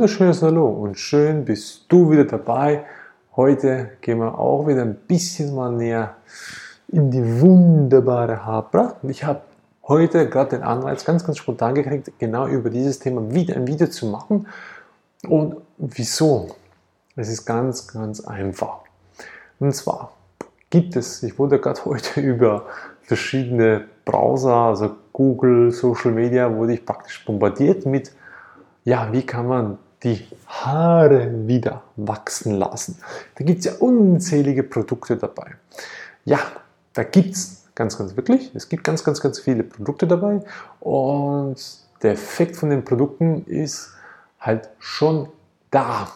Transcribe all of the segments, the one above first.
wunderschönes Hallo und schön bist du wieder dabei. Heute gehen wir auch wieder ein bisschen mal näher in die wunderbare. Und ich habe heute gerade den Anreiz ganz, ganz spontan gekriegt, genau über dieses Thema wieder ein Video zu machen. Und wieso? Es ist ganz, ganz einfach. Und zwar gibt es, ich wurde gerade heute über verschiedene Browser, also Google, Social Media, wurde ich praktisch bombardiert mit ja, wie kann man die Haare wieder wachsen lassen? Da gibt es ja unzählige Produkte dabei. Ja, da gibt es ganz, ganz wirklich, es gibt ganz, ganz, ganz viele Produkte dabei und der Effekt von den Produkten ist halt schon da.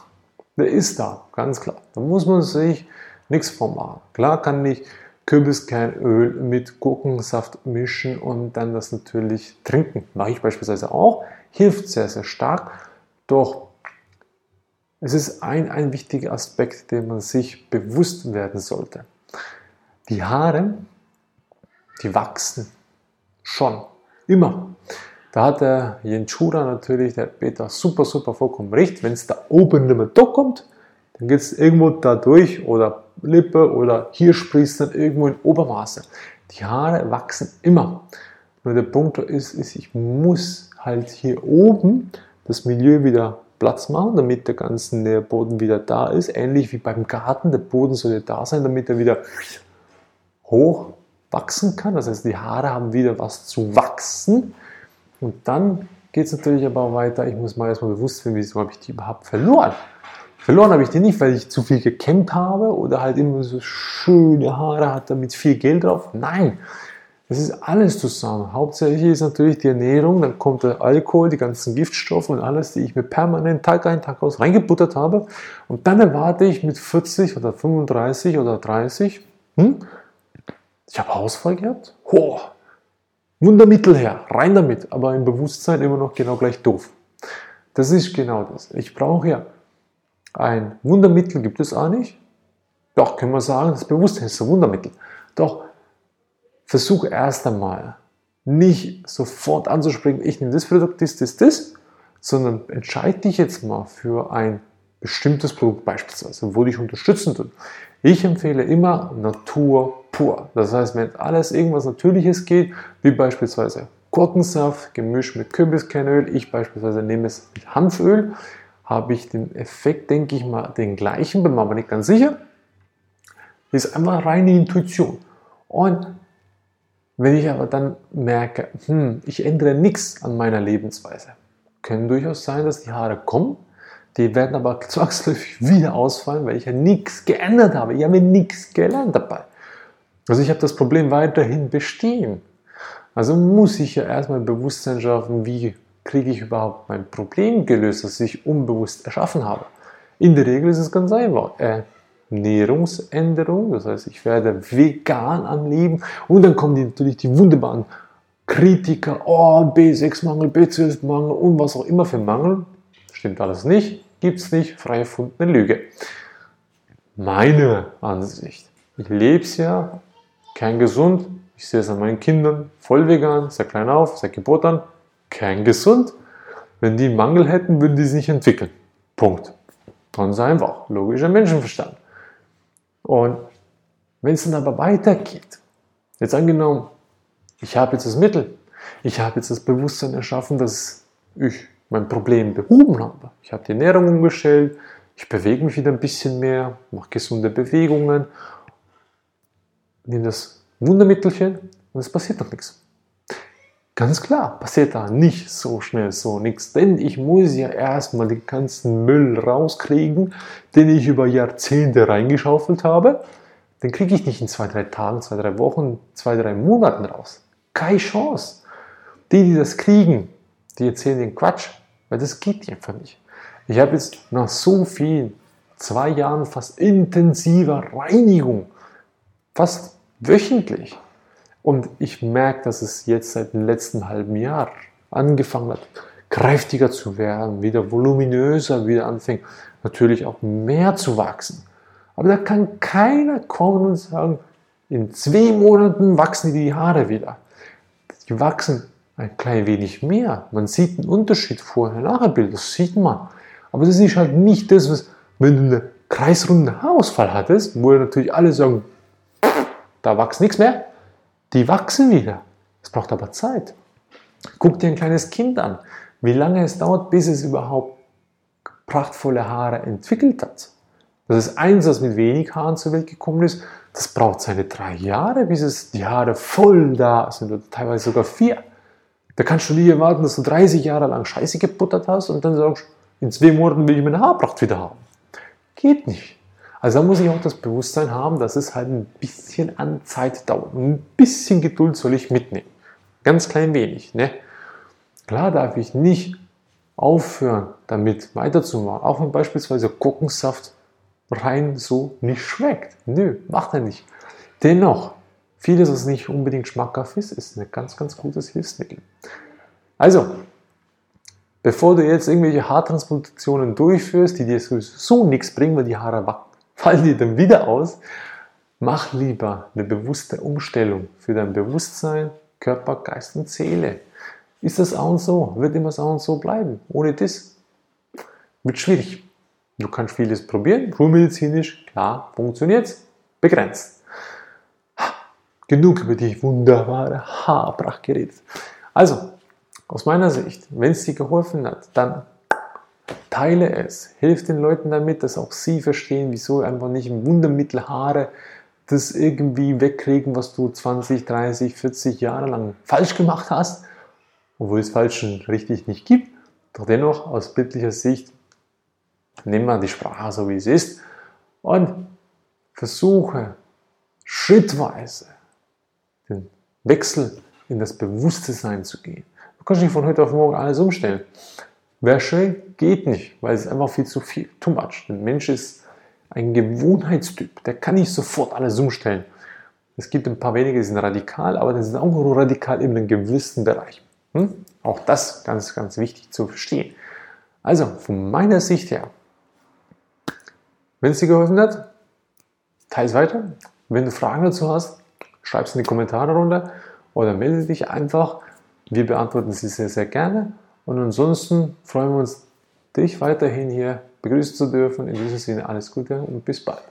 Der ist da, ganz klar. Da muss man sich nichts von machen. Klar kann ich Kürbiskernöl mit Gurkensaft mischen und dann das natürlich trinken. Mache ich beispielsweise auch hilft sehr, sehr stark. Doch es ist ein, ein wichtiger Aspekt, den man sich bewusst werden sollte. Die Haare, die wachsen schon, immer. Da hat der Jenschura natürlich, der Peter, super, super vollkommen recht. Wenn es da oben nicht mehr durchkommt, dann geht es irgendwo da durch oder Lippe oder hier sprießt dann irgendwo in Obermaße. Die Haare wachsen immer. Nur der Punkt ist, ist, ich muss halt hier oben das Milieu wieder Platz machen, damit der ganze Nährboden wieder da ist. Ähnlich wie beim Garten, der Boden soll ja da sein, damit er wieder hoch wachsen kann. Das heißt, die Haare haben wieder was zu wachsen. Und dann geht es natürlich aber weiter. Ich muss mal erstmal bewusst werden, wieso habe ich die überhaupt verloren? Verloren habe ich die nicht, weil ich zu viel gekämmt habe oder halt immer so schöne Haare hatte mit viel Geld drauf. Nein, das ist alles zusammen. Hauptsächlich ist natürlich die Ernährung, dann kommt der Alkohol, die ganzen Giftstoffe und alles, die ich mir permanent Tag ein, Tag aus reingebuttert habe. Und dann erwarte ich mit 40 oder 35 oder 30, hm, ich habe Hausfall gehabt. Ho, Wundermittel her, rein damit. Aber im Bewusstsein immer noch genau gleich doof. Das ist genau das. Ich brauche ja ein Wundermittel, gibt es auch nicht. Doch, können wir sagen, das Bewusstsein ist ein Wundermittel. Doch versuche erst einmal nicht sofort anzuspringen, ich nehme das Produkt, das, das, das, sondern entscheide dich jetzt mal für ein bestimmtes Produkt beispielsweise, wo dich unterstützen tut. Ich empfehle immer Natur pur. Das heißt, wenn alles irgendwas Natürliches geht, wie beispielsweise Gurkensaft gemischt mit Kürbiskernöl, ich beispielsweise nehme es mit Hanföl, habe ich den Effekt, denke ich mal, den gleichen, bin mir aber nicht ganz sicher. Ist einfach reine Intuition. Und wenn ich aber dann merke, hm, ich ändere nichts an meiner Lebensweise, können durchaus sein, dass die Haare kommen, die werden aber zwangsläufig wieder ausfallen, weil ich ja nichts geändert habe. Ich habe nichts gelernt dabei. Also ich habe das Problem weiterhin bestehen. Also muss ich ja erstmal Bewusstsein schaffen, wie kriege ich überhaupt mein Problem gelöst, das ich unbewusst erschaffen habe. In der Regel ist es ganz einfach. Äh, Ernährungsänderung, das heißt, ich werde vegan am Leben und dann kommen die, natürlich die wunderbaren Kritiker, oh, B6-Mangel, B12-Mangel und was auch immer für Mangel. Stimmt alles nicht, gibt es nicht, frei erfundene Lüge. Meine Ansicht. Ich lebe es ja, kein gesund, ich sehe es an meinen Kindern, voll vegan, seit klein auf, seit Geburt an, kein gesund. Wenn die einen Mangel hätten, würden die sich nicht entwickeln. Punkt. Ganz einfach. Logischer Menschenverstand. Und wenn es dann aber weitergeht, jetzt angenommen, ich habe jetzt das Mittel, ich habe jetzt das Bewusstsein erschaffen, dass ich mein Problem behoben habe. Ich habe die Ernährung umgestellt, ich bewege mich wieder ein bisschen mehr, mache gesunde Bewegungen, nehme das Wundermittelchen und es passiert noch nichts. Ganz klar, passiert da nicht so schnell so nichts, denn ich muss ja erstmal den ganzen Müll rauskriegen, den ich über Jahrzehnte reingeschaufelt habe. Den kriege ich nicht in zwei, drei Tagen, zwei, drei Wochen, zwei, drei Monaten raus. Keine Chance. Die, die das kriegen, die erzählen den Quatsch, weil das geht einfach nicht. Ich habe jetzt nach so vielen, zwei Jahren fast intensiver Reinigung, fast wöchentlich, und ich merke, dass es jetzt seit dem letzten halben Jahr angefangen hat, kräftiger zu werden, wieder voluminöser, wieder anfängt, natürlich auch mehr zu wachsen. Aber da kann keiner kommen und sagen, in zwei Monaten wachsen die Haare wieder. Die wachsen ein klein wenig mehr. Man sieht einen Unterschied vorher-nachher Bild, das sieht man. Aber das ist halt nicht das, was, wenn du einen kreisrunden Haarausfall hattest, wo natürlich alle sagen, da wächst nichts mehr, die wachsen wieder. Es braucht aber Zeit. Guck dir ein kleines Kind an, wie lange es dauert, bis es überhaupt prachtvolle Haare entwickelt hat. Das ist eins, das mit wenig Haaren zur Welt gekommen ist. Das braucht seine drei Jahre, bis es die Haare voll da sind oder teilweise sogar vier. Da kannst du nie erwarten, dass du 30 Jahre lang Scheiße gebuttert hast und dann sagst, in zwei Monaten will ich meine Haarpracht wieder haben. Geht nicht. Also da muss ich auch das Bewusstsein haben, dass es halt ein bisschen an Zeit dauert. Ein bisschen Geduld soll ich mitnehmen. Ganz klein wenig. Ne? Klar darf ich nicht aufhören, damit weiterzumachen. Auch wenn beispielsweise Gurkensaft rein so nicht schmeckt. Nö, macht er nicht. Dennoch, vieles, was nicht unbedingt schmackhaft ist, ist ein ganz, ganz gutes Hilfsmittel. Also, bevor du jetzt irgendwelche Haartransplantationen durchführst, die dir sowieso nichts bringen, weil die Haare fallen dir dann wieder aus, mach lieber eine bewusste Umstellung für dein Bewusstsein, Körper, Geist und Seele. Ist das auch und so? Wird immer so und so bleiben? Ohne das wird schwierig. Du kannst vieles probieren, schulmedizinisch, klar, funktioniert begrenzt. Genug über die wunderbare Haarpracht geredet. Also, aus meiner Sicht, wenn es dir geholfen hat, dann teile es. Hilf den Leuten damit, dass auch sie verstehen, wieso einfach nicht im Wundermittel Haare das irgendwie wegkriegen, was du 20, 30, 40 Jahre lang falsch gemacht hast, obwohl es Falschen richtig nicht gibt. Doch dennoch aus bildlicher Sicht nimm mal die Sprache so wie es ist und versuche schrittweise den Wechsel in das Bewusstsein zu gehen. Du kannst nicht von heute auf morgen alles umstellen. Wäre schön, geht nicht, weil es einfach viel zu viel, too much. Der Mensch ist ein Gewohnheitstyp, der kann nicht sofort alles umstellen. Es gibt ein paar wenige, die sind radikal, aber die sind auch nur radikal in einem gewissen Bereich. Hm? Auch das ganz, ganz wichtig zu verstehen. Also von meiner Sicht her, wenn es dir geholfen hat, teile es weiter. Wenn du Fragen dazu hast, schreib es in die Kommentare runter oder melde dich einfach. Wir beantworten sie sehr, sehr gerne. Und ansonsten freuen wir uns, dich weiterhin hier begrüßen zu dürfen. In diesem Sinne alles Gute und bis bald.